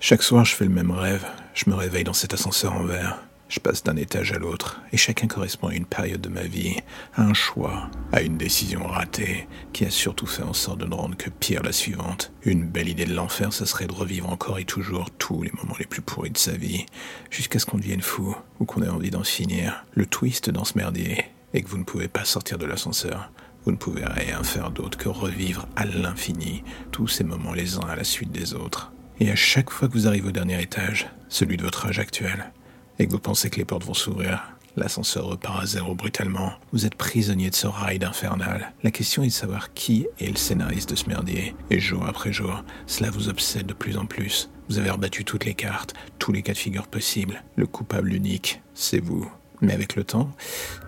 Chaque soir, je fais le même rêve. Je me réveille dans cet ascenseur en verre. Je passe d'un étage à l'autre, et chacun correspond à une période de ma vie, à un choix, à une décision ratée, qui a surtout fait en sorte de ne rendre que pire la suivante. Une belle idée de l'enfer, ce serait de revivre encore et toujours tous les moments les plus pourris de sa vie, jusqu'à ce qu'on devienne fou, ou qu'on ait envie d'en finir. Le twist dans ce merdier est que vous ne pouvez pas sortir de l'ascenseur. Vous ne pouvez rien faire d'autre que revivre à l'infini tous ces moments les uns à la suite des autres. Et à chaque fois que vous arrivez au dernier étage, celui de votre âge actuel, et que vous pensez que les portes vont s'ouvrir, l'ascenseur repart à zéro brutalement. Vous êtes prisonnier de ce ride infernal. La question est de savoir qui est le scénariste de ce merdier. Et jour après jour, cela vous obsède de plus en plus. Vous avez rebattu toutes les cartes, tous les cas de figure possibles. Le coupable unique, c'est vous. Mais avec le temps,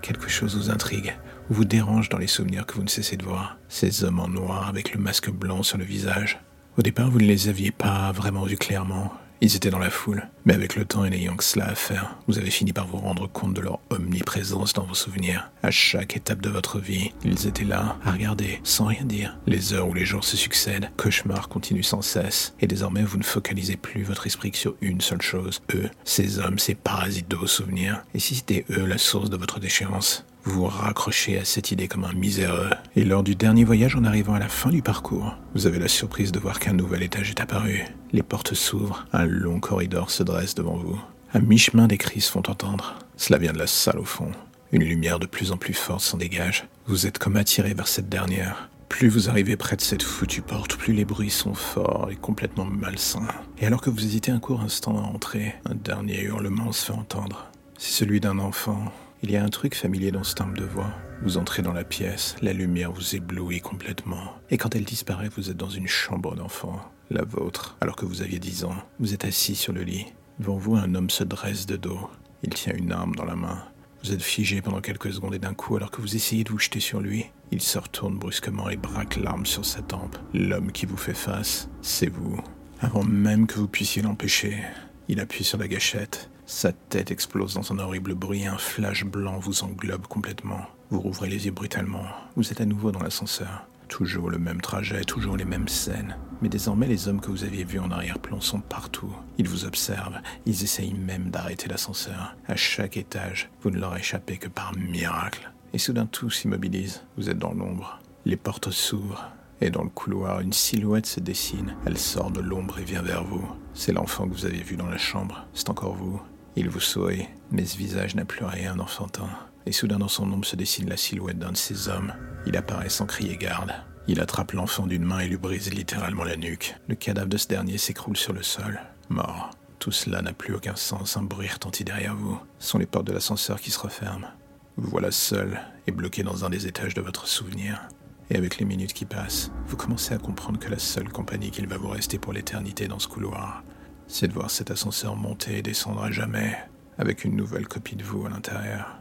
quelque chose vous intrigue, ou vous dérange dans les souvenirs que vous ne cessez de voir. Ces hommes en noir avec le masque blanc sur le visage. Au départ, vous ne les aviez pas vraiment vus clairement. Ils étaient dans la foule, mais avec le temps et n'ayant que cela à faire, vous avez fini par vous rendre compte de leur omniprésence dans vos souvenirs. À chaque étape de votre vie, ils étaient là, à regarder, sans rien dire. Les heures ou les jours se succèdent, cauchemars continuent sans cesse, et désormais vous ne focalisez plus votre esprit que sur une seule chose, eux, ces hommes, ces parasites de vos souvenirs. Et si c'était eux la source de votre déchéance? Vous vous raccrochez à cette idée comme un miséreux. Et lors du dernier voyage, en arrivant à la fin du parcours, vous avez la surprise de voir qu'un nouvel étage est apparu. Les portes s'ouvrent, un long corridor se dresse devant vous. À mi-chemin, des cris se font entendre. Cela vient de la salle au fond. Une lumière de plus en plus forte s'en dégage. Vous êtes comme attiré vers cette dernière. Plus vous arrivez près de cette foutue porte, plus les bruits sont forts et complètement malsains. Et alors que vous hésitez un court instant à entrer, un dernier hurlement se fait entendre. C'est celui d'un enfant il y a un truc familier dans ce timbre de voix. Vous entrez dans la pièce, la lumière vous éblouit complètement. Et quand elle disparaît, vous êtes dans une chambre d'enfant, la vôtre. Alors que vous aviez 10 ans, vous êtes assis sur le lit. Devant vous, un homme se dresse de dos. Il tient une arme dans la main. Vous êtes figé pendant quelques secondes et d'un coup, alors que vous essayez de vous jeter sur lui, il se retourne brusquement et braque l'arme sur sa tempe. L'homme qui vous fait face, c'est vous. Avant même que vous puissiez l'empêcher, il appuie sur la gâchette sa tête explose dans un horrible bruit, un flash blanc vous englobe complètement. Vous rouvrez les yeux brutalement. Vous êtes à nouveau dans l'ascenseur. Toujours le même trajet, toujours les mêmes scènes. Mais désormais, les hommes que vous aviez vus en arrière-plan sont partout. Ils vous observent, ils essayent même d'arrêter l'ascenseur. À chaque étage, vous ne leur échappez que par miracle. Et soudain, tout s'immobilise. Vous êtes dans l'ombre. Les portes s'ouvrent. Et dans le couloir, une silhouette se dessine. Elle sort de l'ombre et vient vers vous. C'est l'enfant que vous avez vu dans la chambre. C'est encore vous. Il vous sourit, mais ce visage n'a plus rien d'enfantin. Et soudain dans son ombre se dessine la silhouette d'un de ces hommes. Il apparaît sans crier garde. Il attrape l'enfant d'une main et lui brise littéralement la nuque. Le cadavre de ce dernier s'écroule sur le sol, mort. Tout cela n'a plus aucun sens, un bruit retentit derrière vous. Ce sont les portes de l'ascenseur qui se referment. Vous voilà seul et bloqué dans un des étages de votre souvenir. Et avec les minutes qui passent, vous commencez à comprendre que la seule compagnie qu'il va vous rester pour l'éternité dans ce couloir, c'est de voir cet ascenseur monter et descendre à jamais, avec une nouvelle copie de vous à l'intérieur.